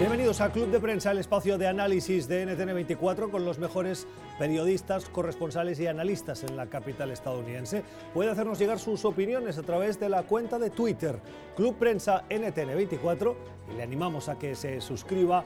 Bienvenidos a Club de Prensa, el espacio de análisis de NTN24 con los mejores periodistas, corresponsales y analistas en la capital estadounidense. Puede hacernos llegar sus opiniones a través de la cuenta de Twitter, Club Prensa NTN24, y le animamos a que se suscriba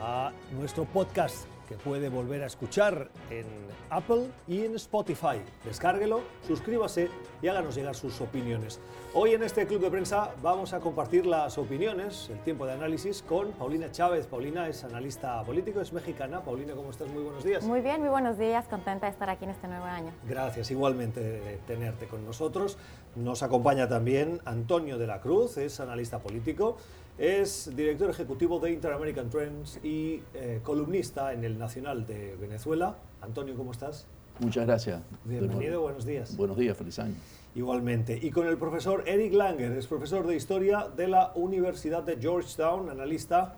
a nuestro podcast que puede volver a escuchar en Apple y en Spotify. Descárguelo, suscríbase y háganos llegar sus opiniones. Hoy en este club de prensa vamos a compartir las opiniones, el tiempo de análisis con Paulina Chávez. Paulina es analista político, es mexicana. Paulina, ¿cómo estás? Muy buenos días. Muy bien, muy buenos días. Contenta de estar aquí en este nuevo año. Gracias, igualmente de tenerte con nosotros. Nos acompaña también Antonio de la Cruz, es analista político. Es director ejecutivo de Inter-American Trends y eh, columnista en el Nacional de Venezuela. Antonio, ¿cómo estás? Muchas gracias. Bienvenido, buenos días. Buenos días, feliz año. Igualmente. Y con el profesor Eric Langer, es profesor de Historia de la Universidad de Georgetown, analista.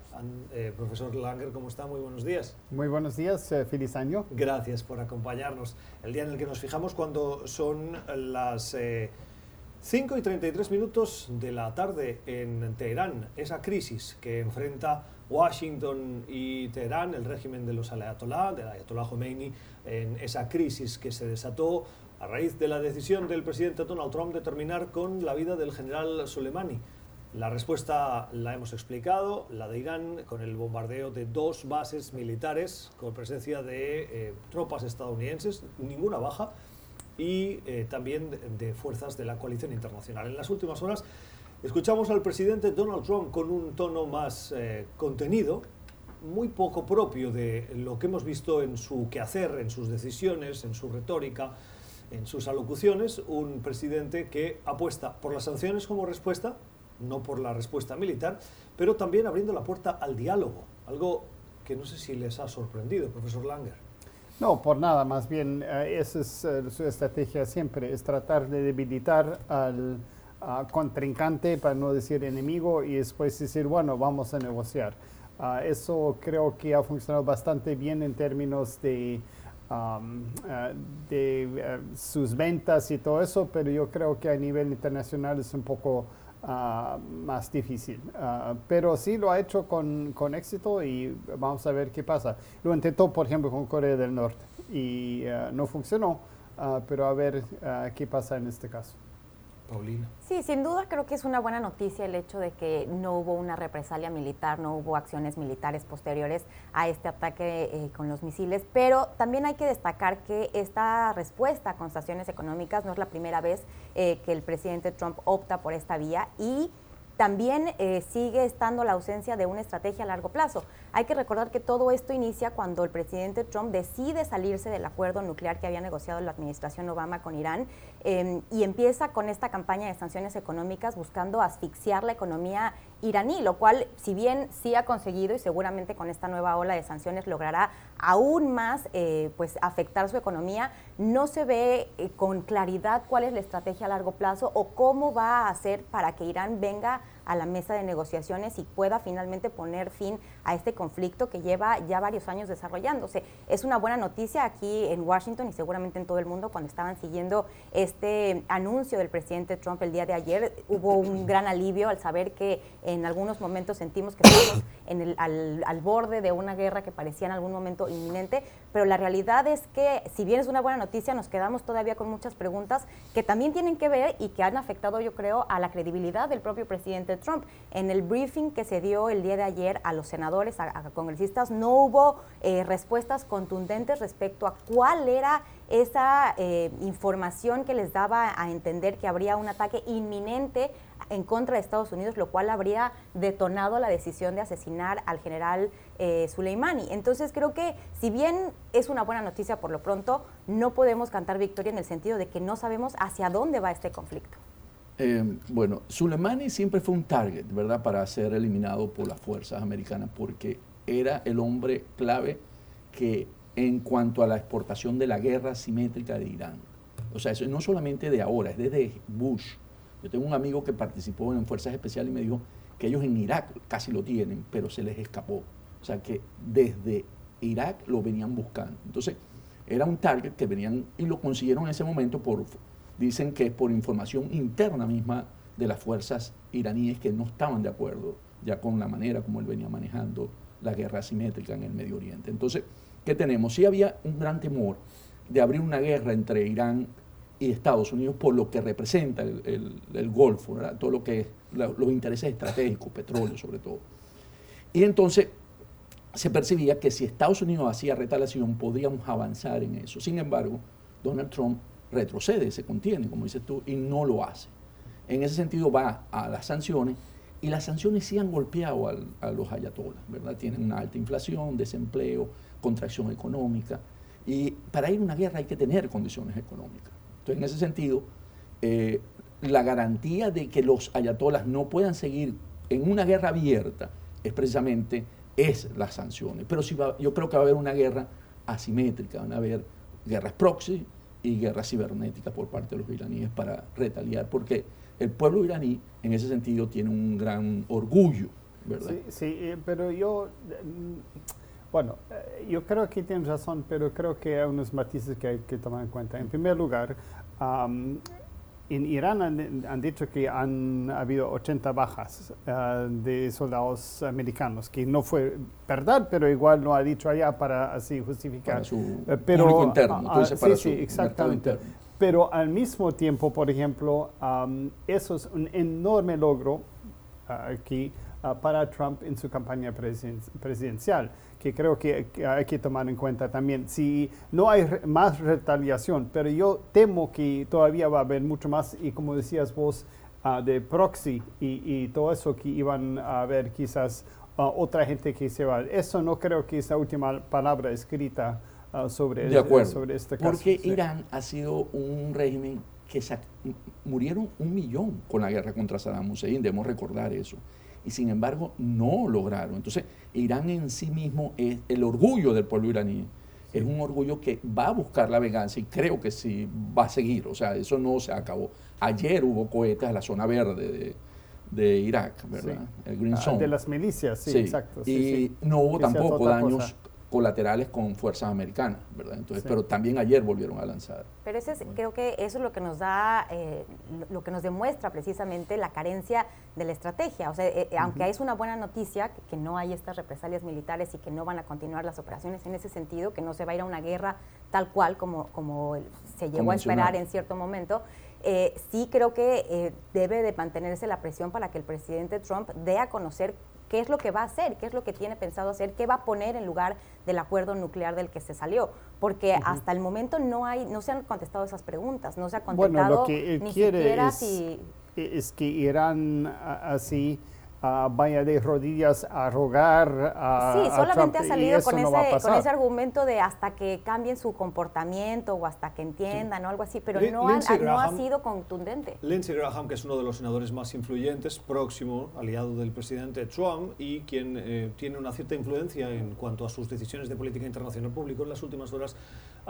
Eh, profesor Langer, ¿cómo está? Muy buenos días. Muy buenos días, eh, feliz año. Gracias por acompañarnos. El día en el que nos fijamos cuando son las... 5 y 33 minutos de la tarde en Teherán, esa crisis que enfrenta Washington y Teherán, el régimen de los ayatolá, del ayatolá Khomeini, en esa crisis que se desató a raíz de la decisión del presidente Donald Trump de terminar con la vida del general Soleimani. La respuesta la hemos explicado, la de Irán con el bombardeo de dos bases militares con presencia de eh, tropas estadounidenses, ninguna baja, y eh, también de, fuerzas de la coalición internacional. En las últimas horas escuchamos al presidente Donald Trump con un tono más eh, contenido, muy poco propio de lo que hemos visto en su quehacer, en sus decisiones, en su retórica, en sus alocuciones, un presidente que apuesta por las sanciones como respuesta, no por la respuesta militar, pero también abriendo la puerta al diálogo, algo que no sé si les ha sorprendido, profesor Langer. No, por nada, más bien eh, esa es eh, su estrategia siempre, es tratar de debilitar al contrincante, para no decir enemigo, y después decir, bueno, vamos a negociar. Ah, eso creo que ha funcionado bastante bien en términos de, eh, de sus ventas y todo eso, pero yo creo que a nivel internacional es un poco Ah, más difícil. Ah, pero sí lo ha hecho con, con, éxito y vamos a ver qué pasa. Lo intentó, por ejemplo, con Corea del Norte y ah, no funcionó, pero a ver qué pasa en este caso. Paulina. Sí, sin duda creo que es una buena noticia el hecho de que no hubo una represalia militar, no hubo acciones militares posteriores a este ataque eh, con los misiles, pero también hay que destacar que esta respuesta con sanciones económicas no es la primera vez eh, que el presidente Trump opta por esta vía y también eh, sigue estando la ausencia de una estrategia a largo plazo. Hay que recordar que todo esto inicia cuando el presidente Trump decide salirse del acuerdo nuclear que había negociado la administración Obama con Irán em, y empieza con esta campaña de sanciones económicas buscando asfixiar la economía iraní, lo cual, si bien sí ha conseguido y seguramente con esta nueva ola de sanciones logrará aún más eh, pues afectar su economía, no se ve eh, con claridad cuál es la estrategia a largo plazo o cómo va a hacer para que Irán venga a la mesa de negociaciones y pueda finalmente poner fin a este conflicto que lleva ya varios años desarrollándose. Es una buena noticia aquí en Washington y seguramente en todo el mundo cuando estaban siguiendo este anuncio del presidente Trump el día de ayer. Hubo un gran alivio al saber que en algunos momentos sentimos que estamos en el, al, al borde de una guerra que parecía en algún momento inminente, pero la realidad es que si bien es una buena noticia, nos quedamos todavía con muchas preguntas que también tienen que ver y que han afectado, yo creo, a la credibilidad del propio presidente Trump. En el briefing que se dio el día de ayer a los senadores, a, congresistas, no hubo eh, respuestas contundentes respecto a cuál era esa eh, información que les daba a entender que habría un ataque inminente en contra de Estados Unidos, lo cual habría detonado la decisión de asesinar al general eh, Soleimani. Entonces creo que si bien es una buena noticia por lo pronto, no podemos cantar victoria en el sentido de que no sabemos hacia dónde va este conflicto. Eh, bueno, Soleimani siempre fue un target, ¿verdad?, para ser eliminado por las fuerzas americanas, porque era el hombre clave que en cuanto a la exportación de la guerra simétrica de Irán. O sea, eso no solamente de ahora, es desde Bush. Yo tengo un amigo que participó en Fuerzas Especiales y me dijo que ellos en Irak casi lo tienen, pero se les escapó. O sea, que desde Irak lo venían buscando. Entonces, era un target que venían y lo consiguieron en ese momento por dicen que es por información interna misma de las fuerzas iraníes que no estaban de acuerdo ya con la manera como él venía manejando la guerra asimétrica en el Medio Oriente. Entonces, ¿qué tenemos? Sí había un gran temor de abrir una guerra entre Irán y Estados Unidos por lo que representa el, Golfo, todo lo que es los intereses estratégicos, petróleo sobre todo. Y entonces se percibía que si Estados Unidos hacía retaliación podríamos avanzar en eso. Sin embargo, Donald Trump retrocede, se contiene, como dices tú, y no lo hace. En ese sentido va a las sanciones y las sanciones sí han golpeado a los ayatolas, ¿verdad? Tienen una alta inflación, desempleo, contracción económica. Y para ir a una guerra hay que tener condiciones económicas. Entonces, en ese sentido, eh, la garantía de que los ayatolas no puedan seguir en una guerra abierta es precisamente es las sanciones. Pero si yo creo que va a haber una guerra asimétrica, van a haber guerras proxy y guerras cibernéticas por parte de los iraníes para retaliar, porque el pueblo iraní en ese sentido tiene un gran orgullo, ¿verdad? Sí, sí eh, pero yo, bueno, eh, yo creo que tienes razón, pero creo que hay unos matices que hay que tomar en cuenta. En primer lugar, en Irán han, dicho que han habido 80 bajas eh, de soldados americanos, que no fue verdad, pero igual lo ha dicho allá para así justificar. Para su pero, interno, ah, ah, sí, sí, exactamente. Pero al mismo tiempo, por ejemplo, eso es un enorme logro ah, aquí para Trump en su campaña presidencial que creo que, hay que tomar en cuenta también. Si no hay más retaliación, pero yo temo que todavía va a haber mucho más, y como decías vos, ah, de proxy y, todo eso que iban a haber quizás ah, otra gente que se va. Eso no creo que es la última palabra escrita uh, sobre, sobre este caso. Porque Irán ha sido un régimen que murieron un millón con la guerra contra Saddam Hussein, debemos recordar eso y sin embargo no lograron. Entonces, Irán en sí mismo es el orgullo del pueblo iraní. Es un orgullo que va a buscar la venganza y creo que sí va a seguir. O sea, eso no se acabó. Ayer hubo cohetes en la zona verde de, Irak, ¿verdad? El Green ah, Zone. de las milicias, sí, exacto. y no hubo tampoco daños colaterales con fuerzas americanas, ¿verdad? Entonces, pero también ayer volvieron a lanzar. Pero ese creo que eso es lo que nos da, eh, lo que nos demuestra precisamente la carencia de la estrategia. O sea, eh, aunque es una buena noticia que, no hay estas represalias militares y que no van a continuar las operaciones en ese sentido, que no se va a ir a una guerra tal cual como, como se llegó a esperar en cierto momento, eh, sí creo que debe de mantenerse la presión para que el presidente Trump dé a conocer qué es lo que va a hacer, qué es lo que tiene pensado hacer, qué va a poner en lugar del acuerdo nuclear del que se salió, porque hasta el momento no hay, no se han contestado esas preguntas, no se ha contestado bueno, lo que él quiere es, es que Irán así vaya de rodillas a rogar a Sí, solamente ha salido con, ese, con ese argumento de hasta que cambien su comportamiento o hasta que entiendan o algo así, pero no, ha sido contundente. Lindsey Graham, que es uno de los senadores más influyentes, próximo aliado del presidente Trump y quien eh, tiene una cierta influencia en cuanto a sus decisiones de política internacional público en las últimas horas,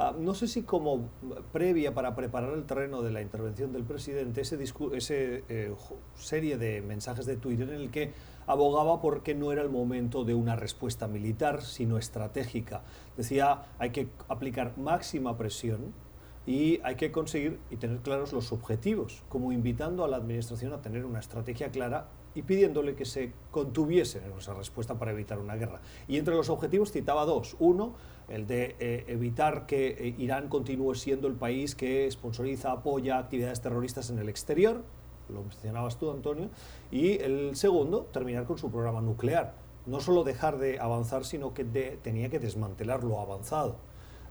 ah, no sé si como previa para preparar el terreno de la intervención del presidente, ese, ese eh, serie de mensajes de Twitter en el que abogaba porque no era el momento de una respuesta militar, sino estratégica. Decía, hay que aplicar máxima presión y hay que conseguir y tener claros los objetivos, como invitando a la Administración a tener una estrategia clara y pidiéndole que se contuviese en esa respuesta para evitar una guerra. Y entre los objetivos citaba dos. Uno, el de eh, evitar que eh, Irán continúe siendo el país que sponsoriza, apoya actividades terroristas en el exterior, lo mencionabas tú, Antonio, y el segundo, terminar con su programa nuclear. No solo dejar de avanzar, sino que tenía que desmantelar lo avanzado.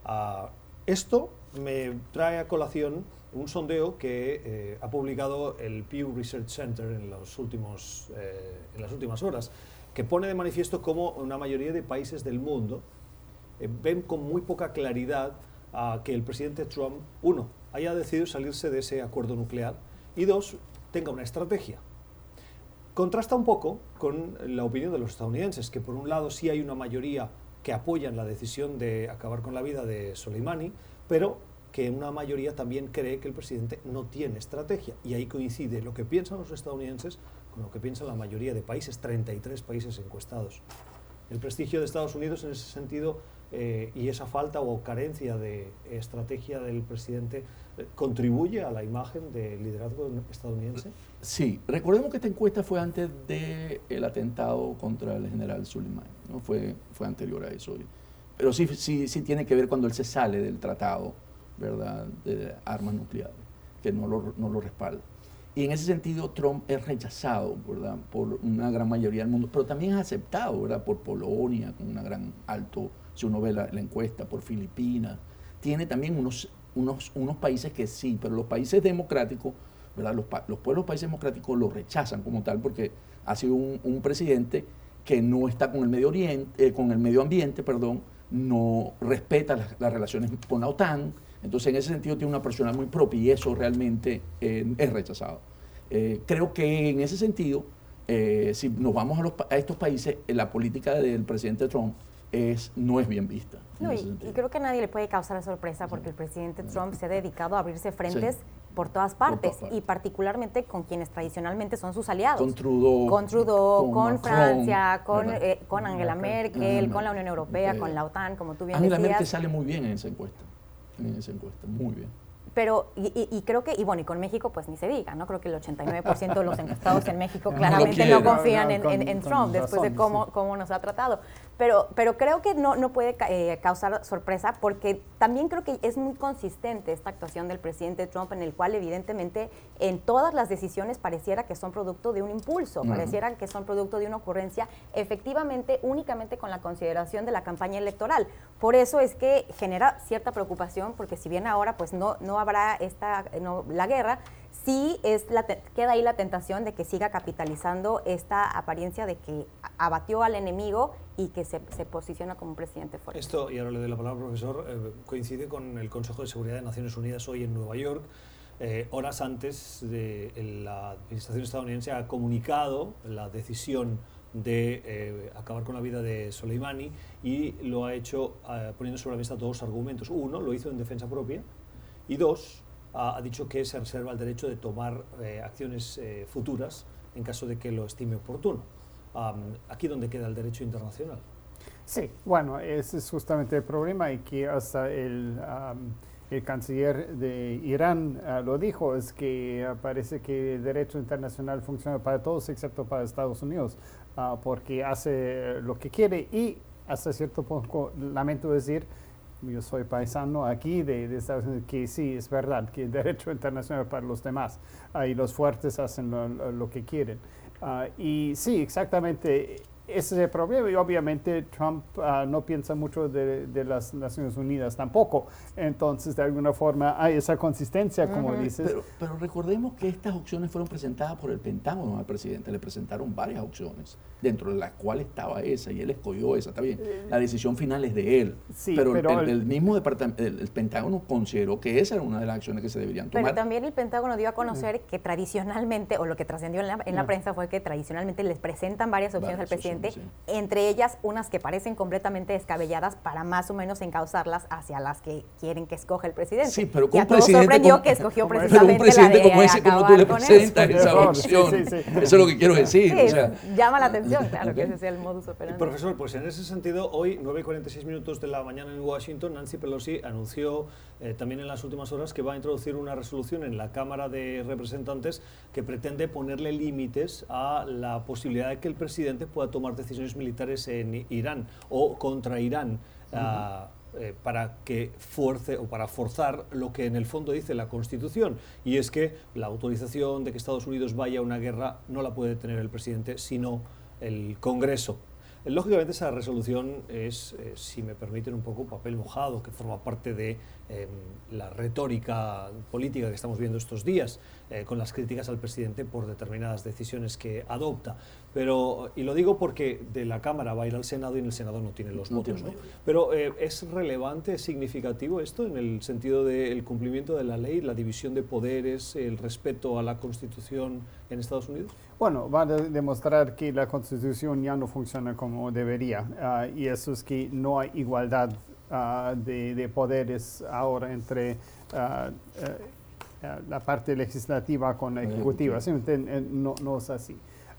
Ah, esto me trae a colación un sondeo que eh, ha publicado el Pew Research Center en, los últimos, eh, en las últimas horas, que pone de manifiesto cómo una mayoría de países del mundo eh, ven con muy poca claridad a que el presidente Trump, uno, haya decidido salirse de ese acuerdo nuclear y dos, tenga una estrategia. Contrasta un poco con la opinión de los estadounidenses, que por un lado sí hay una mayoría que apoyan la decisión de acabar con la vida de Soleimani, pero que una mayoría también cree que el presidente no tiene estrategia. Y ahí coincide lo que piensan los estadounidenses con lo que piensa la mayoría de países, 33 países encuestados. El prestigio de Estados Unidos en ese sentido eh, y esa falta o carencia de estrategia del presidente eh, contribuye a la imagen del liderazgo estadounidense? Sí, recordemos que esta encuesta fue antes del atentado contra el general Soleimani, ¿no? fue, fue anterior a eso. Pero sí, sí, sí tiene que ver cuando él se sale del tratado ¿verdad? de armas nucleares, que no lo, no lo respalda. Y en ese sentido Trump es rechazado ¿verdad? por una gran mayoría del mundo, pero también es aceptado ¿verdad? por Polonia, con una gran alto, si uno ve la, la encuesta, por Filipinas. Tiene también unos, unos, unos países que sí, pero los países democráticos, ¿verdad? Los, los pueblos países democráticos lo rechazan como tal porque ha sido un, un presidente que no está con el Medio Oriente, eh, con el medio ambiente, perdón, no respeta las, las relaciones con la OTAN, entonces, en ese sentido, tiene una personalidad muy propia y eso realmente eh, es rechazado. Eh, creo que en ese sentido, eh, si nos vamos a, los, a, estos países, la política del presidente Trump es, no es bien vista. No, y, y, creo que a nadie le puede causar sorpresa porque sí. el presidente Trump se ha dedicado a abrirse frentes sí. por, todas partes, por, todas partes y particularmente con quienes tradicionalmente son sus aliados. Con Trudeau. Con, Trudeau, con, con Francia, con, eh, con Angela Merkel, Merkel, con la Unión Europea, con la OTAN, como tú bien Angela decías. Merkel sale muy bien en esa encuesta en esa encuesta, muy bien. Pero, y, y, creo que, y bueno, y con México, pues ni se diga, ¿no? Creo que el 89% de los encuestados en México claramente no, no confían en, en, en, Trump después de cómo, cómo nos ha tratado. Pero, pero creo que no, no puede eh, causar sorpresa porque también creo que es muy consistente esta actuación del presidente Trump en el cual evidentemente en todas las decisiones pareciera que son producto de un impulso, uh -huh. pareciera que son producto de una ocurrencia efectivamente únicamente con la consideración de la campaña electoral. Por eso es que genera cierta preocupación porque si bien ahora pues no, no habrá esta, no, la guerra, sí es la queda ahí la tentación de que siga capitalizando esta apariencia de que abatió al enemigo y que se, posiciona como un presidente fuerte. Esto, y ahora le doy la palabra al profesor, eh, coincide con el Consejo de Seguridad de Naciones Unidas hoy en Nueva York. Eh, horas antes de la administración estadounidense ha comunicado la decisión de eh, acabar con la vida de Soleimani y lo ha hecho poniendo sobre la mesa dos argumentos. Uno, lo hizo en defensa propia y dos, ha, ha dicho que se reserva el derecho de tomar eh, acciones eh, futuras en caso de que lo estime oportuno. Um, aquí donde queda el derecho internacional. Sí, bueno, ese es justamente el problema y que hasta el, um, el canciller de Irán uh, lo dijo, es que uh, parece que el derecho internacional funciona para todos excepto para Estados Unidos, uh, porque hace lo que quiere y hasta cierto punto, lamento decir, yo soy paisano aquí de, Estados Unidos, que sí, es verdad, que el derecho internacional para los demás, y los fuertes hacen lo, que quieren. Uh, y sí, exactamente, ese es el problema y obviamente Trump uh, no piensa mucho de, de, las Naciones Unidas tampoco. Entonces, de alguna forma, hay esa consistencia, como uh -huh. dices. Pero, pero, recordemos que estas opciones fueron presentadas por el Pentágono al presidente. Le presentaron varias opciones, dentro de las cuales estaba esa y él escogió esa. Está bien, la decisión final es de él. Sí, pero, pero el, el, mismo departamento, el, el, Pentágono consideró que esa era una de las acciones que se deberían tomar. Pero también el Pentágono dio a conocer uh -huh. que tradicionalmente, o lo que trascendió en la, en la prensa fue que tradicionalmente les presentan varias opciones varias al presidente Sí. entre ellas unas que parecen completamente descabelladas para más o menos encauzarlas hacia las que quieren que escoja el presidente. Sí, pero con y un presidente sorprendió como, que escogió precisamente un presidente la de como ese, como tú le presentas esa opción. Sí, sí, Eso es lo que quiero decir. Sí, o sea. llama la atención, claro, que ese sea el modus operandi. Profesor, pues en ese sentido, hoy, 9 y 46 minutos de la mañana en Washington, Nancy Pelosi anunció eh, también en las últimas horas que va a introducir una resolución en la Cámara de Representantes que pretende ponerle límites a la posibilidad de que el presidente pueda tomar decisiones militares en Irán o contra Irán. Uh -huh. uh, eh, para que fuerce o para forzar lo que en el fondo dice la Constitución y es que la autorización de que Estados Unidos vaya a una guerra no la puede tener el presidente sino el Congreso. Lógicamente esa resolución es, eh, si me permiten un poco, papel mojado, que forma parte de eh, la retórica política que estamos viendo estos días, eh, con las críticas al presidente por determinadas decisiones que adopta. Pero, y lo digo porque de la Cámara va a ir al Senado y en el Senado no tiene los no votos. Tiene ¿no? Pero eh, ¿es relevante, es significativo esto en el sentido del cumplimiento de la ley, la división de poderes, el respeto a la Constitución en Estados Unidos? Bueno, va a de demostrar que la Constitución ya no funciona como debería. Uh, y eso es que no hay igualdad uh, de, de, poderes ahora entre uh, la parte legislativa con la ejecutiva. Simplemente no, no es así.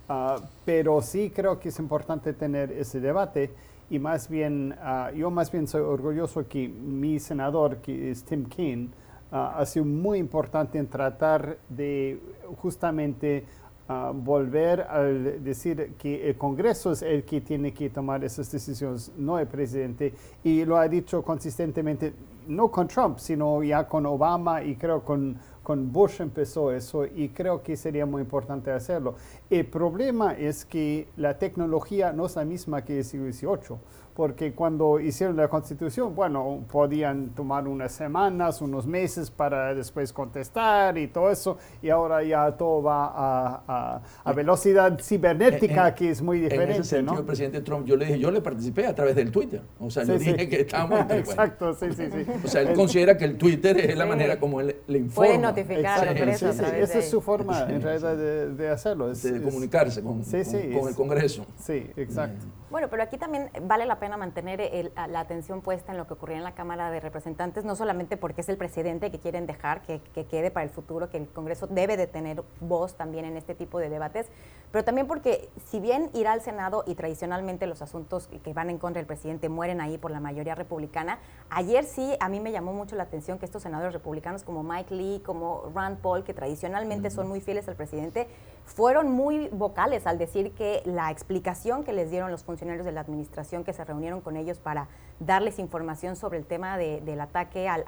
Uh, pero sí creo que es importante tener ese debate y más bien, ah, yo más bien soy orgulloso que mi senador, que es Tim Kaine, ah, ha sido muy importante en tratar de justamente ah, volver a decir que el Congreso es el que tiene que tomar esas decisiones, no el presidente, y lo ha dicho consistentemente, no con Trump, sino ya con Obama y creo con con Bush empezó eso y creo que sería muy importante hacerlo. El problema es que la tecnología no es la misma que el siglo XVIII porque cuando hicieron la constitución, bueno, podían tomar unas semanas, unos meses para después contestar y todo eso, y ahora ya todo va a, a, velocidad cibernética, que es muy diferente. En ese sentido, el presidente Trump, yo le dije, yo le participé a través del Twitter, o sea, yo dije que estábamos... Exacto, sí, sí, sí. O sea, él considera que el Twitter es la manera como él le informa. Puede notificar a Esa es su forma, en realidad, de, hacerlo. de comunicarse con, con, el Congreso. Sí, exacto. Bueno, pero aquí también vale la pena mantener la atención puesta en lo que ocurría en la Cámara de Representantes, no solamente porque es el presidente que quieren dejar, que, quede para el futuro, que el Congreso debe de tener voz también en este tipo de debates, pero también porque si bien irá al Senado y tradicionalmente los asuntos que van en contra del presidente mueren ahí por la mayoría republicana, ayer sí a mí me llamó mucho la atención que estos senadores republicanos como Mike Lee, como Rand Paul, que tradicionalmente son muy fieles al presidente, fueron muy vocales al decir que la explicación que les dieron los funcionarios de la administración que se reunieron con ellos para darles información sobre el tema del ataque al,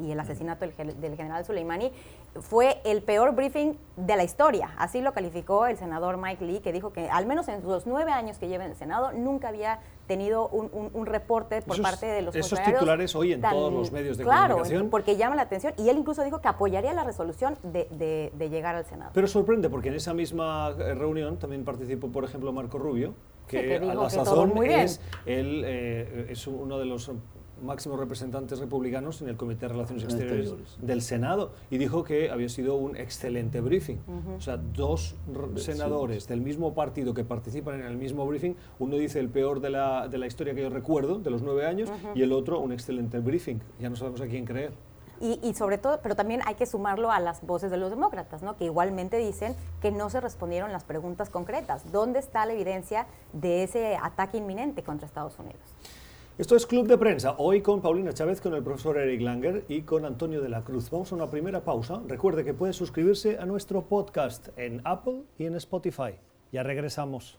y el asesinato del, del, general Soleimani fue el peor briefing de la historia. Así lo calificó el senador Mike Lee, que dijo que al menos en los nueve años que lleva en el Senado nunca había tenido un, reporte por parte de los Esos titulares hoy en todos los medios de claro, comunicación. porque llama la atención y él incluso dijo que apoyaría la resolución de, llegar al Senado. Pero sorprende porque en esa misma eh, reunión también participó, por ejemplo, Marco Rubio, que, a la sazón es, él, eh, es uno de los máximos representantes republicanos en el Comité de Relaciones Exteriores, del Senado y dijo que había sido un excelente briefing. O sea, dos senadores del mismo partido que participan en el mismo briefing, uno dice el peor de la, de la historia que yo recuerdo, de los nueve años, y el otro un excelente briefing. Ya no sabemos a quién creer. Y, y, sobre todo, pero también hay que sumarlo a las voces de los demócratas, ¿no? que igualmente dicen que no se respondieron las preguntas concretas. ¿Dónde está la evidencia de ese ataque inminente contra Estados Unidos? Esto es Club de Prensa, hoy con Paulina Chávez, con el profesor Eric Langer y con Antonio de la Cruz. Vamos a una primera pausa. Recuerde que puede suscribirse a nuestro podcast en Apple y en Spotify. Ya regresamos.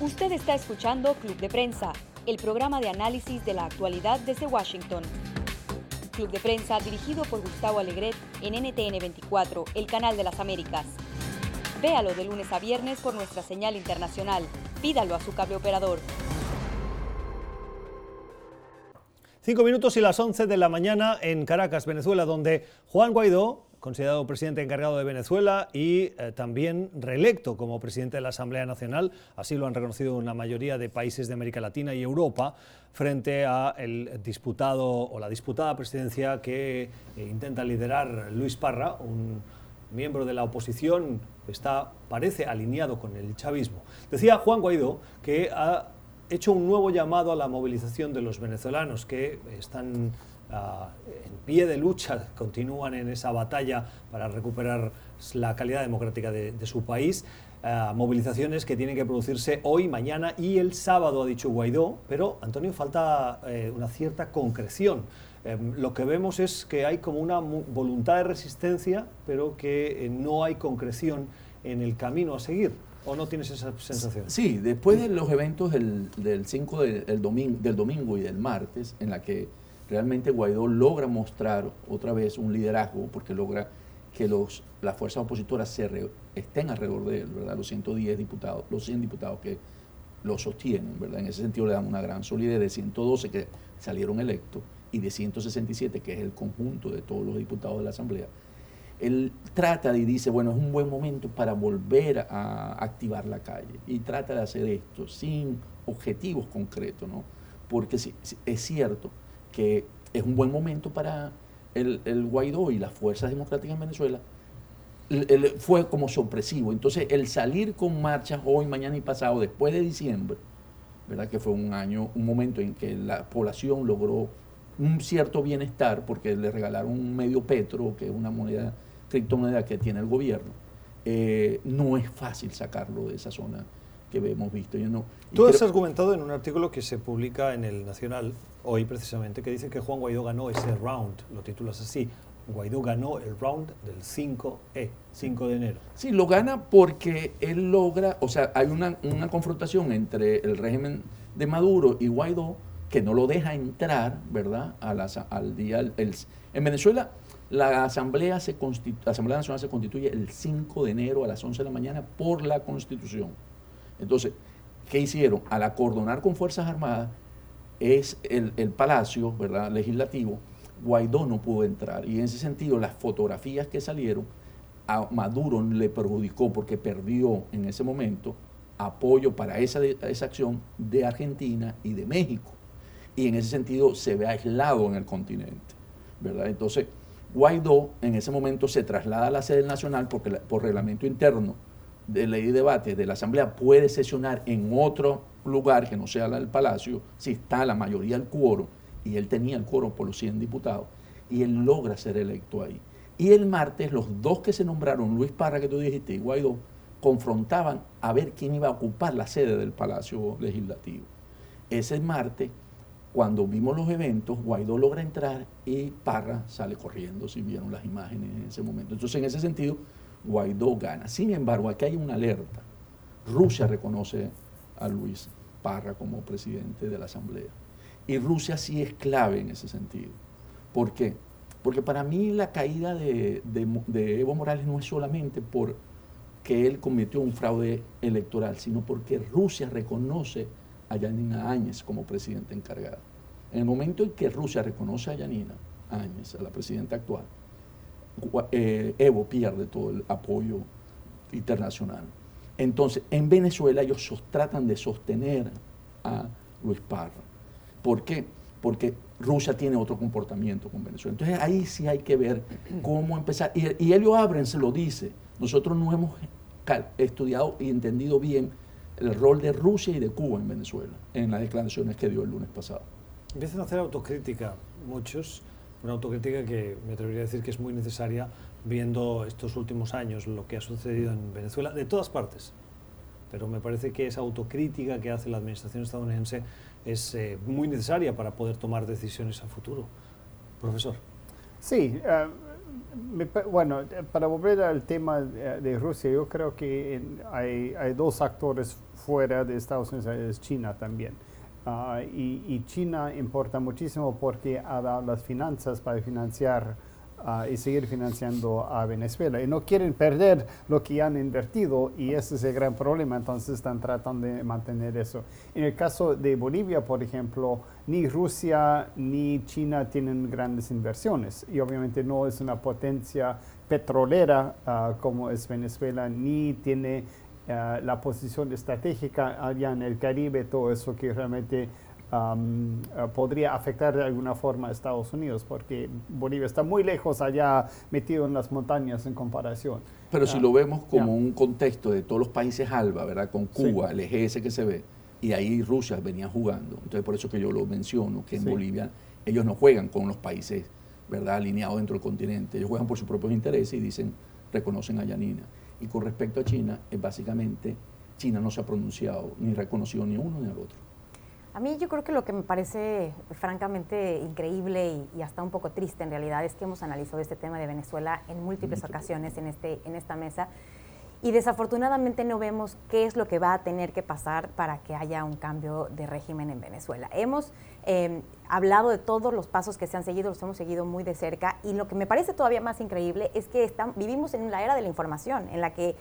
Usted está escuchando Club de Prensa, el programa de análisis de la actualidad desde Washington. Club de Prensa dirigido por Gustavo Alegret en NTN 24, el canal de las Américas. Véalo de lunes a viernes por nuestra señal internacional. Pídalo a su cable operador. Cinco minutos y las once de la mañana en Caracas, Venezuela, donde Juan Guaidó, considerado presidente encargado de Venezuela y eh, también reelecto como presidente de la Asamblea Nacional, así lo han reconocido una mayoría de países de América Latina y Europa, frente a el disputado o la disputada presidencia que eh, intenta liderar Luis Parra, un miembro de la oposición, está parece alineado con el chavismo. Decía Juan Guaidó que ha hecho un nuevo llamado a la movilización de los venezolanos que están en pie de lucha, continúan en esa batalla para recuperar la calidad democrática de, su país. Ah, movilizaciones que tienen que producirse hoy, mañana y el sábado, ha dicho Guaidó, pero Antonio, falta eh, una cierta concreción. Em, lo que vemos es que hay como una voluntad de resistencia, pero que eh, no hay concreción en el camino a seguir. ¿O no tienes esa sensación? Sí, después de los eventos del, del 5 del, domingo, del domingo y del martes, en la que realmente Guaidó logra mostrar otra vez un liderazgo, porque logra que los, las fuerzas opositoras se estén alrededor de él, ¿verdad? Los 110 diputados, los 100 diputados que lo sostienen, ¿verdad? En ese sentido le dan una gran solidez de 112 que salieron electos y de 167 que es el conjunto de todos los diputados de la Asamblea él trata y dice, bueno, es un buen momento para volver a activar la calle. Y trata de hacer esto sin objetivos concretos, ¿no? Porque es cierto que es un buen momento para el, Guaidó y las fuerzas democráticas en Venezuela. fue como sorpresivo. Entonces, el salir con marchas hoy, mañana y pasado, después de diciembre, ¿verdad? Que fue un año, un momento en que la población logró un cierto bienestar porque le regalaron un medio petro, que es una moneda criptomoneda que tiene el gobierno, eh, no es fácil sacarlo de esa zona que hemos visto. Yo no, Tú has argumentado en un artículo que se publica en el Nacional hoy precisamente, que dice que Juan Guaidó ganó ese round, lo titulas así, Guaidó ganó el round del 5E, 5 de enero. Sí, lo gana porque él logra, o sea, hay una, una confrontación entre el régimen de Maduro y Guaidó que no lo deja entrar, ¿verdad?, a al día. El, en Venezuela, la Asamblea, se la Asamblea Nacional se constituye el 5 de enero a las 11 de la mañana por la Constitución. Entonces, ¿qué hicieron? Al acordonar con Fuerzas Armadas, es el, el Palacio, ¿verdad?, legislativo, Guaidó no pudo entrar. Y en ese sentido, las fotografías que salieron, a Maduro le perjudicó porque perdió en ese momento apoyo para esa, esa acción de Argentina y de México. Y en ese sentido se ve aislado en el continente. ¿verdad? Entonces, Guaidó en ese momento se traslada a la sede nacional porque por reglamento interno de ley y debate de la Asamblea puede sesionar en otro lugar que no sea el Palacio si está la mayoría del cuoro y él tenía el quórum por los 100 diputados, y él logra ser electo ahí. Y el martes, los dos que se nombraron, Luis Parra, que tú dijiste, y Guaidó, confrontaban a ver quién iba a ocupar la sede del Palacio Legislativo. Ese martes, cuando vimos los eventos, Guaidó logra entrar y Parra sale corriendo, si vieron las imágenes en ese momento. Entonces, en ese sentido, Guaidó gana. Sin embargo, aquí hay una alerta. Rusia reconoce a Luis Parra como presidente de la Asamblea. Y Rusia sí es clave en ese sentido. ¿Por qué? Porque para mí la caída de, Evo Morales no es solamente por que él cometió un fraude electoral, sino porque Rusia reconoce a Yanina Áñez como presidente encargada. En el momento en que Rusia reconoce a Yanina Áñez, a la presidenta actual, eh, Evo pierde todo el apoyo internacional. Entonces, en Venezuela ellos tratan de sostener a Luis Parra. ¿Por qué? Porque Rusia tiene otro comportamiento con Venezuela. Entonces ahí sí hay que ver cómo empezar. Y, y Elio Abren se lo dice. Nosotros no hemos estudiado y entendido bien el rol de Rusia y de Cuba en Venezuela, en las declaraciones que dio el lunes pasado. Empiezan a hacer autocrítica muchos, una autocrítica que me atrevería a decir que es muy necesaria viendo estos últimos años lo que ha sucedido en Venezuela, de todas partes. Pero me parece que esa autocrítica que hace la administración estadounidense es eh, muy necesaria para poder tomar decisiones a futuro. Profesor. Sí, eh, bueno, para volver al tema de Rusia, yo creo que hay, hay, dos actores fuera de Estados Unidos, es China también. Ah, y, China importa muchísimo porque ha dado las finanzas para financiar y seguir financiando a Venezuela. Y no quieren perder lo que han invertido y ese es el gran problema, entonces están tratando de mantener eso. En el caso de Bolivia, por ejemplo, ni Rusia ni China tienen grandes inversiones y obviamente no es una potencia petrolera ah, como es Venezuela, ni tiene ah, la posición estratégica allá en el Caribe, todo eso que realmente eh, podría afectar de alguna forma a Estados Unidos, porque Bolivia está muy lejos allá, metido en las montañas en comparación. Pero si lo vemos como un contexto de todos los países ALBA, ¿verdad? Con Cuba, el eje ese que se ve, y ahí Rusia venía jugando. Entonces, por eso que yo lo menciono, que en Bolivia ellos no juegan con los países, ¿verdad? Alineados dentro del continente. Ellos juegan por sus propios intereses y dicen, reconocen a Yanina. Y con respecto a China, es básicamente, China no se ha pronunciado ni reconocido ni uno ni al otro. A mí yo creo que lo que me parece francamente increíble y, hasta un poco triste en realidad es que hemos analizado este tema de Venezuela en múltiples ocasiones en, este, en esta mesa y desafortunadamente no vemos qué es lo que va a tener que pasar para que haya un cambio de régimen en Venezuela. Hemos em, hablado de todos los pasos que se han seguido, los hemos seguido muy de cerca y lo que me parece todavía más increíble es que vivimos en la era de la información, en la que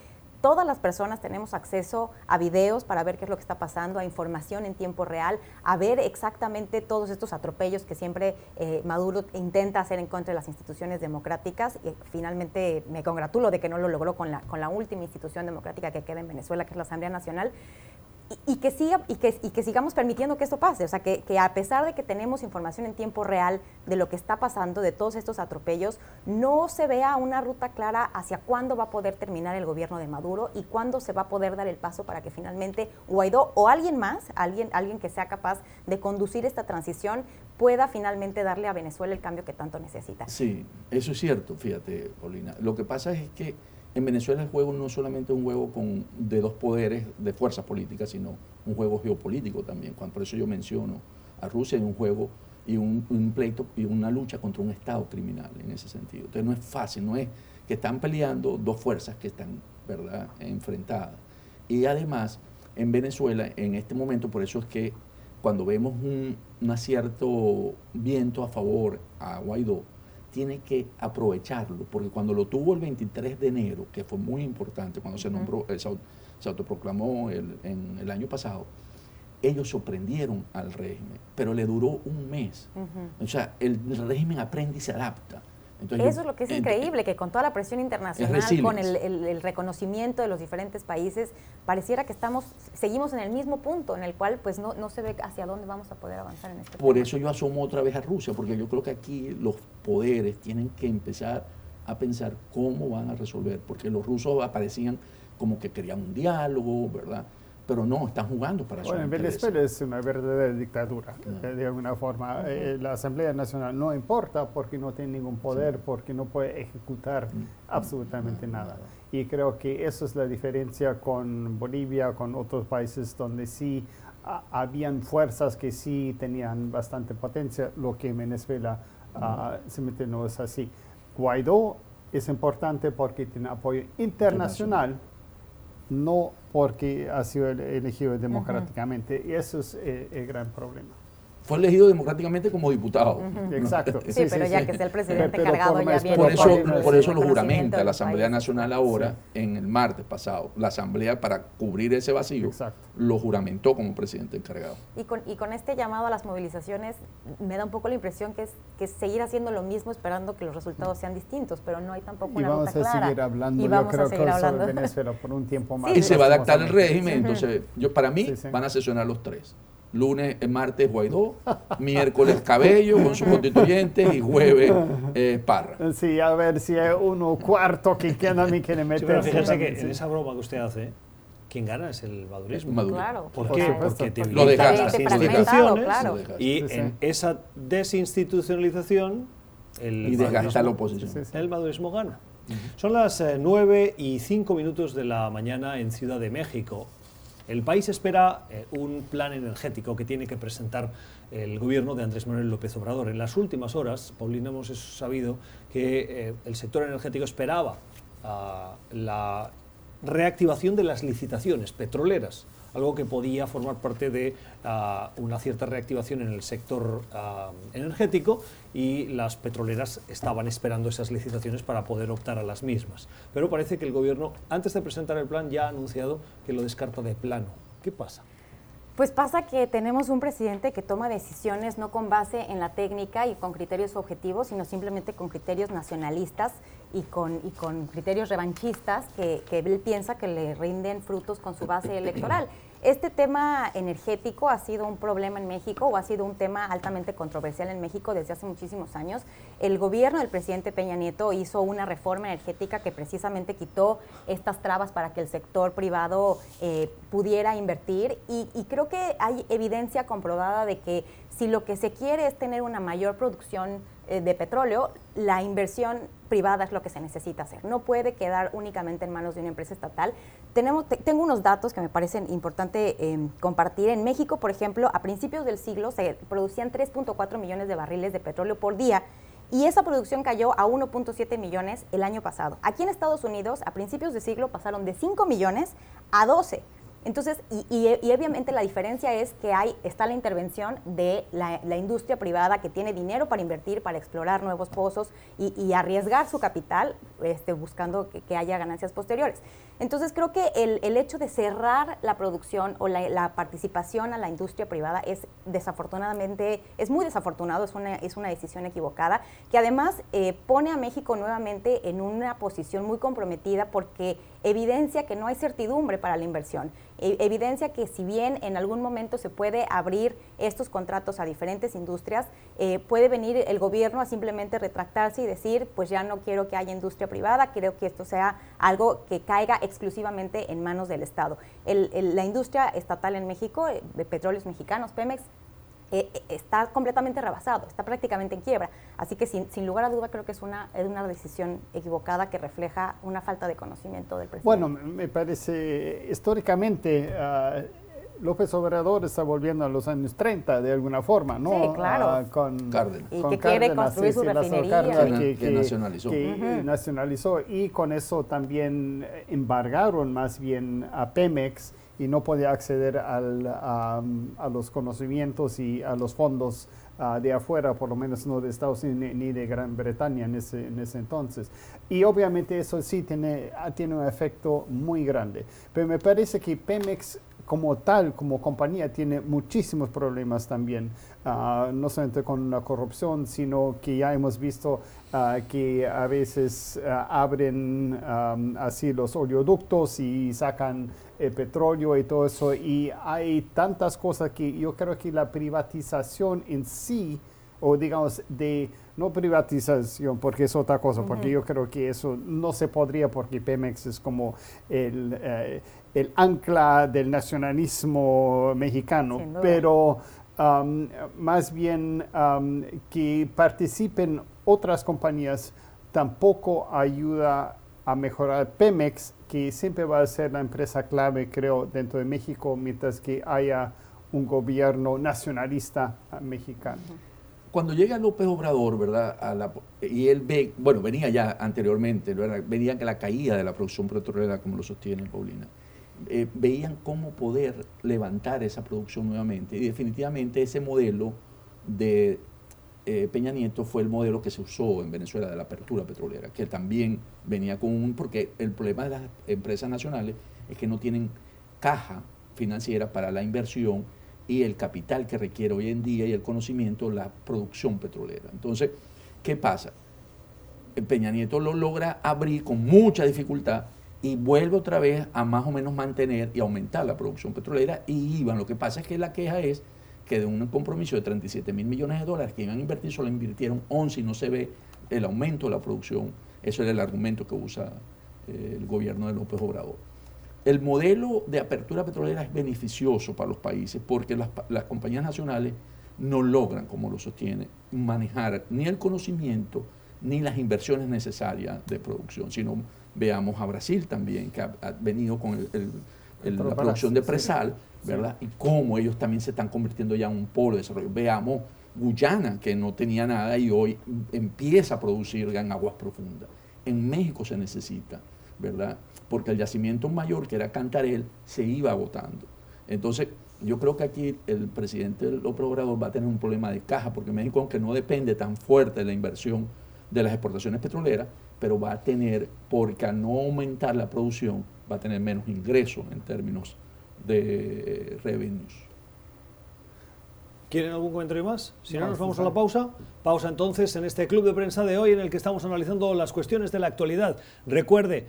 todas las personas tenemos acceso a videos para ver qué es lo que está pasando, a información en tiempo real, a ver exactamente todos estos atropellos que siempre eh, Maduro intenta hacer en contra de las instituciones democráticas. Y finalmente me congratulo de que no lo logró con la, con la última institución democrática que queda en Venezuela, que es la Asamblea Nacional y, que siga, y, que, y que sigamos permitiendo que esto pase. O sea, que, que, a pesar de que tenemos información en tiempo real de lo que está pasando, de todos estos atropellos, no se vea una ruta clara hacia cuándo va a poder terminar el gobierno de Maduro y cuándo se va a poder dar el paso para que finalmente Guaidó o alguien más, alguien, alguien que sea capaz de conducir esta transición, pueda finalmente darle a Venezuela el cambio que tanto necesita. Sí, eso es cierto, fíjate, Paulina. Lo que pasa es que en Venezuela el juego no solamente es un juego de dos poderes de fuerzas políticas, sino un juego geopolítico también. Por eso yo menciono a Rusia en un juego y un, pleito y una lucha contra un Estado criminal en ese sentido. Entonces no es fácil, no es que están peleando dos fuerzas que están enfrentadas. Y además, en Venezuela, en este momento, por eso es que cuando vemos un, un cierto viento a favor a Guaidó, tiene que aprovecharlo, porque cuando lo tuvo el 23 de enero, que fue muy importante, cuando se nombró, eh, se, autoproclamó el, en el año pasado, ellos sorprendieron al régimen, pero le duró un mes. O sea, el régimen aprende y se adapta. Eso es lo que es increíble, que con toda la presión internacional, con el, reconocimiento de los diferentes países, pareciera que estamos, seguimos en el mismo punto en el cual pues no, no se ve hacia dónde vamos a poder avanzar en este Por eso yo asomo otra vez a Rusia, porque yo creo que aquí los poderes tienen que empezar a pensar cómo van a resolver, porque los rusos aparecían como que querían un diálogo, ¿verdad? Pero no, están jugando para bueno, en Venezuela es una verdadera dictadura, eh, de alguna forma. Eh, la Asamblea Nacional no importa porque no tiene ningún poder, porque no puede ejecutar absolutamente nada. Y creo que eso es la diferencia con Bolivia, con otros países donde sí habían fuerzas que sí tenían bastante potencia, lo que en Venezuela uh, se mete no es así. Guaidó es importante porque tiene apoyo internacional no porque ha sido elegido democráticamente. Y eso es eh, el gran problema fue elegido democráticamente como diputado. Exacto. Sí, pero ya que sea el presidente cargado ya viene por eso, por eso lo juramenta la Asamblea Nacional ahora en el martes pasado. La Asamblea para cubrir ese vacío lo juramentó como presidente encargado. Y con, y con este llamado a las movilizaciones me da un poco la impresión que es que seguir haciendo lo mismo esperando que los resultados sean distintos, pero no hay tampoco una ruta clara. Seguir hablando, y vamos a seguir hablando de Venezuela por un tiempo más. y se va a adaptar el régimen, entonces yo para mí van a sesionar los tres lunes, martes Guaidó, miércoles Cabello con sus constituyentes y jueves eh, Parra. Sí, a ver si es uno cuarto que queda a mí que le mete. pero fíjese que en esa broma que usted hace, quien gana es el madurismo. Maduro. Claro. ¿Por qué? Porque te lo desgasta, las instituciones y en esa desinstitucionalización el y desgasta la oposición. El madurismo gana. Son las 9 eh, y 5 minutos de la mañana en Ciudad de México. El país espera eh, un plan energético que tiene que presentar el gobierno de Andrés Manuel López Obrador. En las últimas horas, Paulina, hemos sabido que eh, el sector energético esperaba ah, la reactivación de las licitaciones petroleras algo que podía formar parte de ah, una cierta reactivación en el sector ah, energético y las petroleras estaban esperando esas licitaciones para poder optar a las mismas. Pero parece que el gobierno, antes de presentar el plan, ya ha anunciado que lo descarta de plano. ¿Qué pasa? Pues pasa que tenemos un presidente que toma decisiones no con base en la técnica y con criterios objetivos, sino simplemente con criterios nacionalistas y con, y con criterios revanchistas que, que él piensa que le rinden frutos con su base electoral. Este tema energético ha sido un problema en México o ha sido un tema altamente controversial en México desde hace muchísimos años. El gobierno del presidente Peña Nieto hizo una reforma energética que precisamente quitó estas trabas para que el sector privado eh, pudiera invertir y, creo que hay evidencia comprobada de que si lo que se quiere es tener una mayor producción de petróleo, la inversión privada es lo que se necesita hacer. No puede quedar únicamente en manos de una empresa estatal. Tenemos, tengo unos datos que me parecen importante em, compartir. En México, por ejemplo, a principios del siglo se producían 3.4 millones de barriles de petróleo por día y esa producción cayó a 1.7 millones el año pasado. Aquí en Estados Unidos, a principios del siglo, pasaron de 5 millones a 12. Entonces, y, obviamente la diferencia es que hay, está la intervención de la, industria privada que tiene dinero para invertir, para explorar nuevos pozos y, arriesgar su capital este, buscando que, haya ganancias posteriores. Entonces, creo que el, hecho de cerrar la producción o la, participación a la industria privada es desafortunadamente, es muy desafortunado, es una, es una decisión equivocada, que además eh, pone a México nuevamente en una posición muy comprometida porque evidencia que no hay certidumbre para la inversión. E, evidencia que si bien en algún momento se puede abrir estos contratos a diferentes industrias, eh, puede venir el gobierno a simplemente retractarse y decir, pues ya no quiero que haya industria privada, quiero que esto sea algo que caiga exclusivamente en manos del Estado. la industria estatal en México, eh, de petróleos mexicanos, Pemex, eh, eh, está completamente rebasado, está prácticamente en quiebra. Así que sin, sin lugar a duda creo que es una, es una decisión equivocada que refleja una falta de conocimiento del presidente. Bueno, me parece históricamente... Ah, López Obrador está volviendo a los años 30 de alguna forma, ¿no? Sí, claro. Ah, con Cárdenas. Y que quiere construir su refinería. Que, nacionalizó. Que nacionalizó. Y con eso también embargaron más bien a Pemex y no podía acceder al, a, los conocimientos y a los fondos ah, de afuera, por lo menos no de Estados Unidos ni, de Gran Bretaña en ese, en ese entonces. Y obviamente eso sí tiene, ah, tiene un efecto muy grande. Pero me parece que Pemex como tal, como compañía, tiene muchísimos problemas también, ah, no solamente con la corrupción, sino que ya hemos visto que a veces abren así los oleoductos y sacan el petróleo y todo eso. Y hay tantas cosas que yo creo que la privatización en sí, o digamos, de no privatización, porque es otra cosa, porque yo creo que eso no se podría, porque Pemex es como el, eh, el ancla del nacionalismo mexicano, pero um, más bien um, que participen otras compañías tampoco ayuda a mejorar. Pemex que siempre va a ser la empresa clave, creo, dentro de México, mientras que haya un gobierno nacionalista mexicano. Cuando llega López Obrador, ¿verdad? y él ve, bueno, venía ya anteriormente, ¿verdad? venía la caída de la producción petrolera, como lo sostiene Paulina, eh, veían cómo poder levantar esa producción nuevamente. Y definitivamente ese modelo de eh, Peña Nieto fue el modelo que se usó en Venezuela de la apertura petrolera, que también venía con un, porque el problema de las empresas nacionales es que no tienen caja financiera para la inversión y el capital que requiere hoy en día y el conocimiento la producción petrolera. Entonces, ¿qué pasa? Peña Nieto lo logra abrir con mucha dificultad y vuelve otra vez a más o menos mantener y aumentar la producción petrolera y IVA. Lo que pasa es que la queja es que de un compromiso de 37 mil millones de dólares que iban a invertir, solo invirtieron 11 y no se ve el aumento de la producción. Eso es el argumento que usa eh, el gobierno de López Obrador. El modelo de apertura petrolera es beneficioso para los países porque las, las compañías nacionales no logran, como lo sostiene, manejar ni el conocimiento ni las inversiones necesarias de producción, sino veamos a Brasil también, que ha, venido con la producción de presal, ¿verdad? Y cómo ellos también se están convirtiendo ya en un polo de desarrollo. Veamos Guyana, que no tenía nada y hoy empieza a producir en aguas profundas. En México se necesita, ¿verdad? Porque el yacimiento mayor, que era Cantarel, se iba agotando. Entonces, yo creo que aquí el presidente López Obrador va a tener un problema de caja, porque México, aunque no depende tan fuerte de la inversión de las exportaciones petroleras, pero va a tener, porque al no aumentar la producción, va a tener menos ingresos en términos de revenues. ¿Quieren algún comentario más? Si no, nos vamos a la pausa. Pausa entonces en este club de prensa de hoy en el que estamos analizando las cuestiones de la actualidad. Recuerde,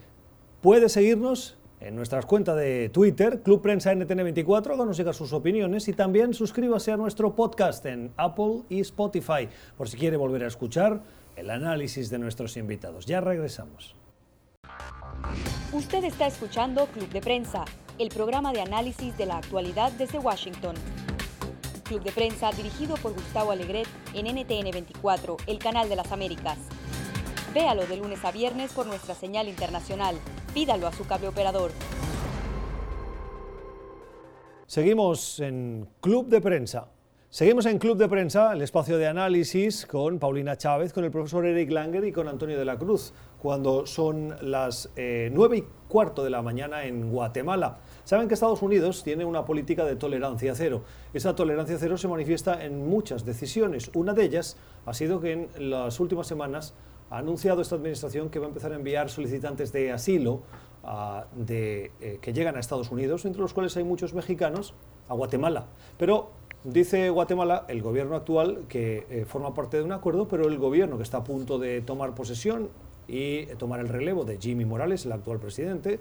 puede seguirnos en nuestras cuentas de Twitter, Club Prensa NTN24, nos llegar sus opiniones y también suscríbase a nuestro podcast en Apple y Spotify por si quiere volver a escuchar el análisis de nuestros invitados. Ya regresamos. Usted está escuchando Club de Prensa el programa de análisis de la actualidad desde Washington. Club de prensa dirigido por Gustavo Alegret en NTN 24, el canal de las Américas. Véalo de lunes a viernes por nuestra señal internacional. Pídalo a su cable operador. Seguimos en Club de Prensa. Seguimos en Club de Prensa, el espacio de análisis con Paulina Chávez, con el profesor Eric Langer y con Antonio de la Cruz, cuando son las eh, nueve y cuarto de la mañana en Guatemala. Saben que Estados Unidos tiene una política de tolerancia cero. Esa tolerancia cero se manifiesta en muchas decisiones. Una de ellas ha sido que en las últimas semanas ha anunciado esta administración que va a empezar a enviar solicitantes de asilo de, eh, que llegan a Estados Unidos, entre los cuales hay muchos mexicanos, a Guatemala. Pero dice Guatemala, el gobierno actual, que eh, forma parte de un acuerdo, pero el gobierno que está a punto de tomar posesión y tomar el relevo de Jimmy Morales, el actual presidente,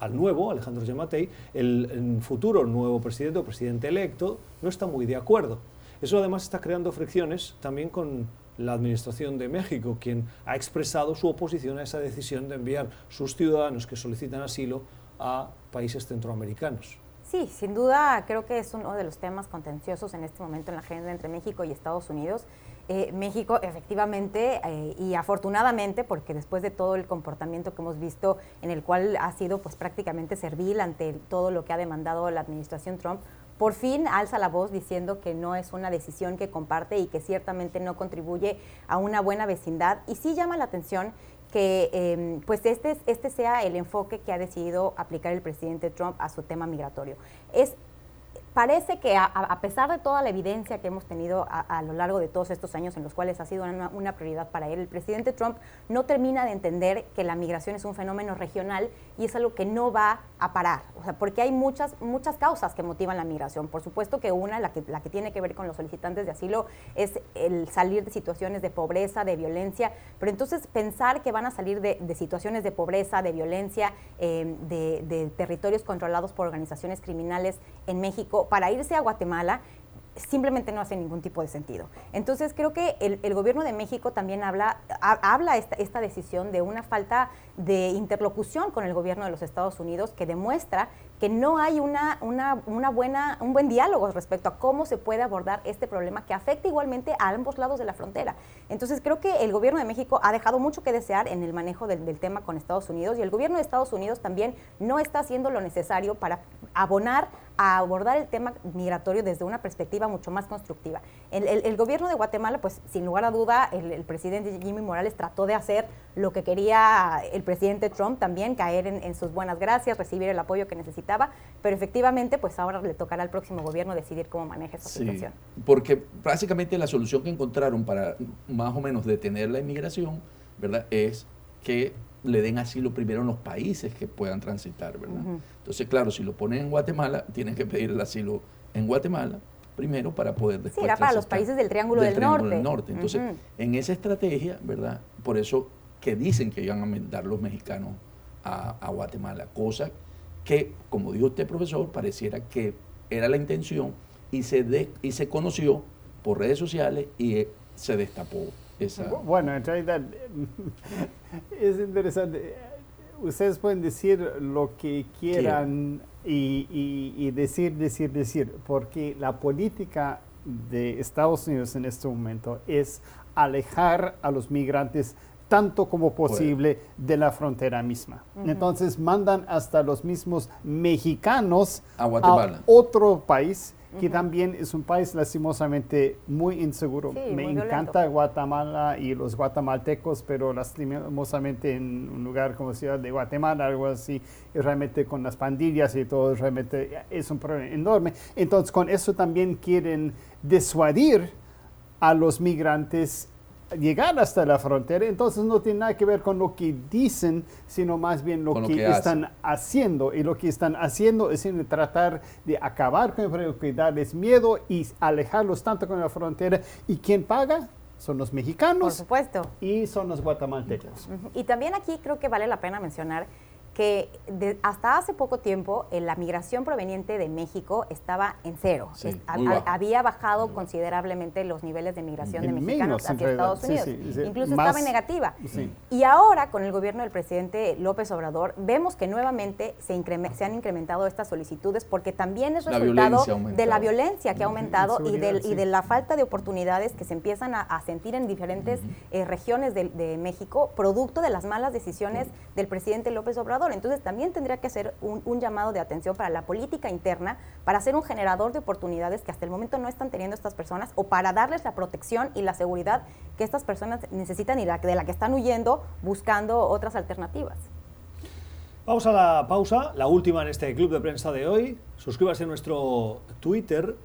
al nuevo, Alejandro Yamatei, el, futuro nuevo presidente o presidente electo, no está muy de acuerdo. Eso además está creando fricciones también con la Administración de México, quien ha expresado su oposición a esa decisión de enviar sus ciudadanos que solicitan asilo a países centroamericanos. Sí, sin duda creo que es uno de los temas contenciosos en este momento en la agenda entre México y Estados Unidos. Eh, México efectivamente eh, y afortunadamente, porque después de todo el comportamiento que hemos visto en el cual ha sido pues prácticamente servil ante todo lo que ha demandado la administración Trump, por fin alza la voz diciendo que no es una decisión que comparte y que ciertamente no contribuye a una buena vecindad. Y sí llama la atención que em, pues este, este sea el enfoque que ha decidido aplicar el presidente Trump a su tema migratorio. Es parece que a, pesar de toda la evidencia que hemos tenido a, lo largo de todos estos años en los cuales ha sido una, prioridad para él, el presidente Trump no termina de entender que la migración es un fenómeno regional y es algo que no va a parar, o sea, porque hay muchas, muchas causas que motivan la migración. Por supuesto que una, la que, tiene que ver con los solicitantes de asilo, es el salir de situaciones de pobreza, de violencia, pero entonces pensar que van a salir de, situaciones de pobreza, de violencia, eh, de territorios controlados por organizaciones criminales en México, para irse a Guatemala simplemente no hace ningún tipo de sentido. Entonces creo que el, gobierno de México también habla, habla esta, decisión de una falta de interlocución con el gobierno de los Estados Unidos que demuestra que no hay una, una, buena, un buen diálogo respecto a cómo se puede abordar este problema que afecta igualmente a ambos lados de la frontera. Entonces creo que el gobierno de México ha dejado mucho que desear en el manejo del tema con Estados Unidos y el gobierno de Estados Unidos también no está haciendo lo necesario para abonar a abordar el tema migratorio desde una perspectiva mucho más constructiva. El, el, gobierno de Guatemala, pues sin lugar a duda, el, el, presidente Jimmy Morales trató de hacer lo que quería el presidente Trump también, caer en, en sus buenas gracias, recibir el apoyo que necesitaba pero efectivamente pues ahora le tocará al próximo gobierno decidir cómo maneja esa situación. Porque básicamente la solución que encontraron para más o menos detener la inmigración, ¿verdad? Es que le den asilo primero en los países que puedan transitar, ¿verdad? Entonces, claro, si lo ponen en Guatemala, tienen que pedir el asilo en Guatemala primero para poder después Sí, era para los países del Triángulo del, Norte. Norte. Entonces, en esa estrategia, ¿verdad? Por eso que dicen que iban a mandar los mexicanos a, a Guatemala, cosa que, como dijo usted, profesor, pareciera que era la intención y se, y se conoció por redes sociales y eh, se destapó esa... Bueno, en realidad es interesante. Ustedes pueden decir lo que quieran y, y, decir, decir, decir, porque la política de Estados Unidos en este momento es alejar a los migrantes tanto como posible de la frontera misma. Entonces mandan hasta los mismos mexicanos a, Guatemala. otro país que también es un país lastimosamente muy inseguro. Me encanta Guatemala y los guatemaltecos, pero lastimosamente en un lugar como Ciudad de Guatemala, algo así, realmente con las pandillas y todo, realmente es un problema enorme. Entonces con eso también quieren disuadir a los migrantes llegar hasta la frontera, entonces no tiene nada que ver con lo que dicen, sino más bien lo, que, están haciendo. Y lo que están haciendo es tratar de acabar con el que darles miedo y alejarlos tanto con la frontera. ¿Y quién paga? Son los mexicanos. Por supuesto. Y son los guatemaltecos. Y también aquí creo que vale la pena mencionar que hasta hace poco tiempo eh, la migración proveniente de México estaba en cero. había bajado considerablemente los niveles de migración de mexicanos hacia Estados Unidos. Incluso estaba en negativa. Y ahora, con el gobierno del presidente López Obrador, vemos que nuevamente se, se han incrementado estas solicitudes porque también es resultado de la violencia que ha aumentado y, y, de la falta de oportunidades que se empiezan a, sentir en diferentes eh, regiones de, de México, producto de las malas decisiones del presidente López Obrador. Entonces también tendría que ser un, llamado de atención para la política interna, para ser un generador de oportunidades que hasta el momento no están teniendo estas personas o para darles la protección y la seguridad que estas personas necesitan y de la que están huyendo buscando otras alternativas. Vamos a la pausa, la última en este club de prensa de hoy. Suscríbase a nuestro Twitter,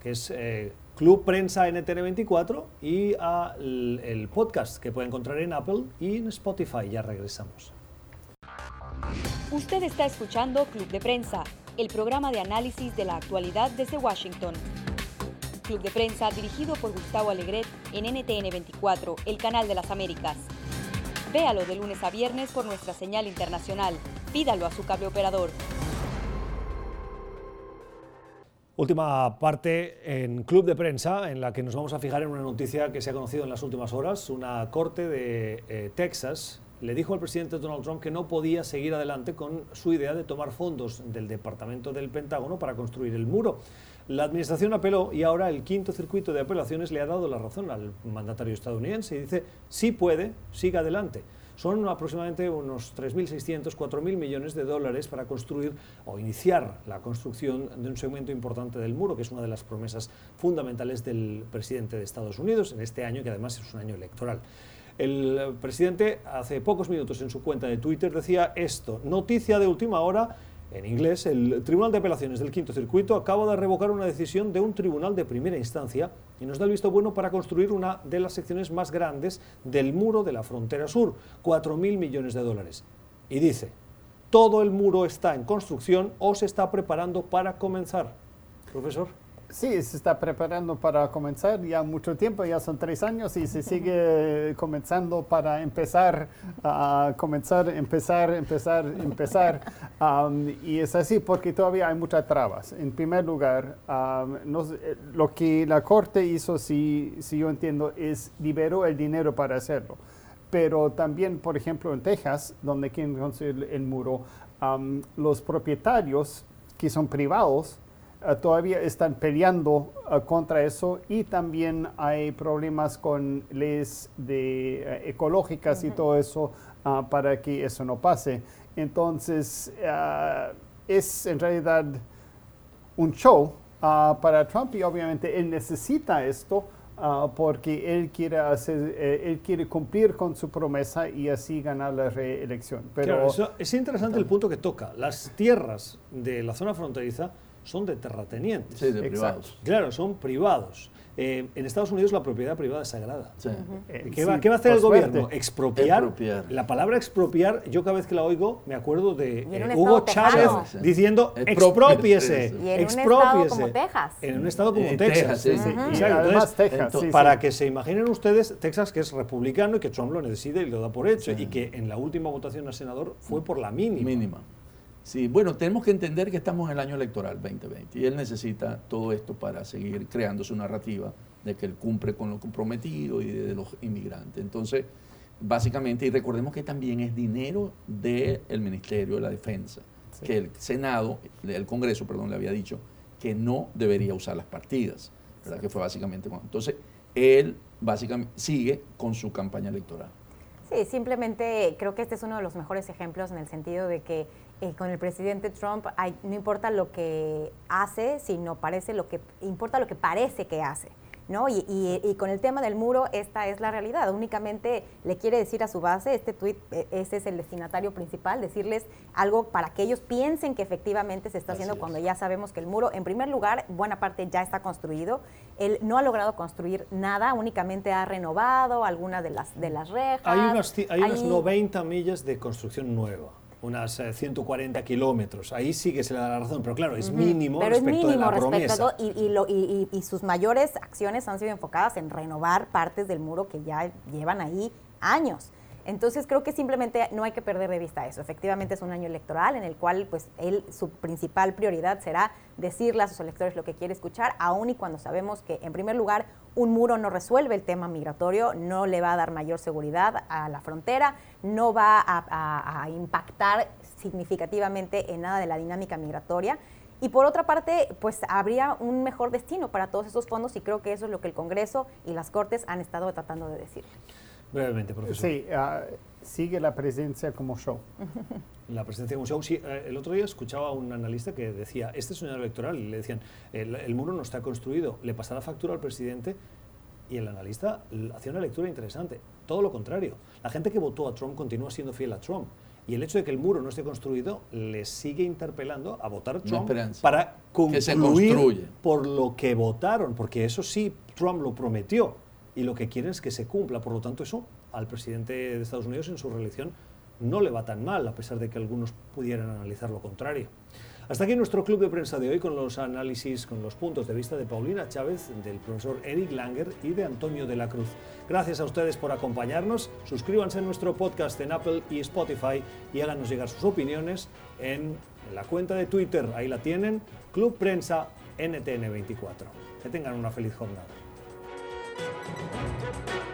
que es eh, Club Prensa NTN24, y al el podcast que puede encontrar en Apple y en Spotify. Ya regresamos. Usted está escuchando Club de Prensa, el programa de análisis de la actualidad desde Washington. Club de Prensa dirigido por Gustavo Alegret en NTN 24, el canal de las Américas. Véalo de lunes a viernes por nuestra señal internacional. Pídalo a su cable operador. Última parte en Club de Prensa, en la que nos vamos a fijar en una noticia que se ha conocido en las últimas horas. Una corte de eh, Texas le dijo al presidente Donald Trump que no podía seguir adelante con su idea de tomar fondos del Departamento del Pentágono para construir el muro. La administración apeló y ahora el quinto circuito de apelaciones le ha dado la razón al mandatario estadounidense y dice, sí puede, siga adelante. Son aproximadamente unos 3.600, 4.000 millones de dólares para construir o iniciar la construcción de un segmento importante del muro, que es una de las promesas fundamentales del presidente de Estados Unidos en este año, que además es un año electoral. El presidente hace pocos minutos en su cuenta de Twitter decía esto, noticia de última hora, en inglés, el Tribunal de Apelaciones del Quinto Circuito acaba de revocar una decisión de un tribunal de primera instancia y nos da el visto bueno para construir una de las secciones más grandes del muro de la frontera sur, 4.000 millones de dólares. Y dice, todo el muro está en construcción o se está preparando para comenzar. Profesor. Sí, se está preparando para comenzar ya mucho tiempo, ya son tres años y se sigue comenzando para empezar, a comenzar, empezar, empezar, empezar. y es así porque todavía hay muchas trabas. En primer lugar, eh, lo que la Corte hizo, si, si yo entiendo, es liberó el dinero para hacerlo. Pero también, por ejemplo, en Texas, donde quieren construir el muro, los propietarios que son privados, todavía están peleando eh, contra eso y también hay problemas con leyes de, eh, ecológicas y todo eso ah, para que eso no pase. Entonces, es en realidad un show ah, para Trump y obviamente él necesita esto ah, porque él quiere, hacer, él quiere cumplir con su promesa y así ganar la reelección. Pero es interesante el punto que toca. Las tierras de la zona fronteriza son de terratenientes. Sí, de privados. Claro, son privados. Eh, en Estados Unidos la propiedad privada es sagrada. Eh, ¿Qué, va, a hacer el gobierno? Expropiar. La palabra expropiar, yo cada vez que la oigo me acuerdo de eh, Hugo Chávez diciendo expropiese. Y en un estado como Texas. En un estado como Texas. y además Texas. para que se imaginen ustedes, Texas que es republicano y que Trump lo necesita y lo da por hecho y que en la última votación al senador fue por la mínima. Mínima. Sí, bueno, tenemos que entender que estamos en el año electoral 2020 y él necesita todo esto para seguir creando su narrativa de que él cumple con lo comprometido y de los inmigrantes. Entonces, básicamente, y recordemos que también es dinero del Ministerio de la Defensa, que el Senado, el Congreso, perdón, le había dicho que no debería usar las partidas, ¿verdad? Que fue básicamente. Entonces, él básicamente sigue con su campaña electoral. Sí, simplemente creo que este es uno de los mejores ejemplos en el sentido de que eh, con el presidente Trump no importa lo que hace, sino parece lo que importa lo que parece que hace. ¿No? Y, con el tema del muro, esta es la realidad. Únicamente le quiere decir a su base, este tuit, e, ese es el destinatario principal, decirles algo para que ellos piensen que efectivamente se está haciendo cuando ya sabemos que el muro, en primer lugar, buena parte ya está construido. Él no ha logrado construir nada, únicamente ha renovado algunas de las, de las rejas. Hay unas, hay unas 90 millas de construcción nueva unas 140 eh, kilómetros. Ahí sí que se le da la razón, pero claro, es mínimo pero respecto es mínimo de la promesa. y, y, sus mayores acciones han sido enfocadas en renovar partes del muro que ya llevan ahí años. Entonces creo que simplemente no hay que perder de vista eso. Efectivamente es un año electoral en el cual pues él su principal prioridad será decirle a sus electores lo que quiere escuchar, aun y cuando sabemos que en primer lugar un muro no resuelve el tema migratorio, no le va a dar mayor seguridad a la frontera, no va a, impactar significativamente en nada de la dinámica migratoria. Y por otra parte, pues habría un mejor destino para todos esos fondos y creo que eso es lo que el Congreso y las Cortes han estado tratando de decir. Brevemente, profesor. Sí, ah, sigue la presencia como show. La presencia como show. Sí, eh, el otro día escuchaba a un analista que decía, este es un año electoral, y le decían, el, muro no está construido, le pasará factura al presidente, y el analista hacía una lectura interesante. Todo lo contrario, la gente que votó a Trump continúa siendo fiel a Trump. Y el hecho de que el muro no esté construido les sigue interpelando a votar Trump para concluir por lo que votaron, porque eso sí, Trump lo prometió y lo que quieren es que se cumpla. Por lo tanto, eso al presidente de Estados Unidos en su reelección no le va tan mal, a pesar de que algunos pudieran analizar lo contrario. Hasta aquí nuestro club de prensa de hoy con los análisis, con los puntos de vista de Paulina Chávez, del profesor Eric Langer y de Antonio de la Cruz. Gracias a ustedes por acompañarnos. Suscríbanse a nuestro podcast en Apple y Spotify y háganos llegar sus opiniones en la cuenta de Twitter. Ahí la tienen, Club Prensa NTN24. Que tengan una feliz jornada. Thank you.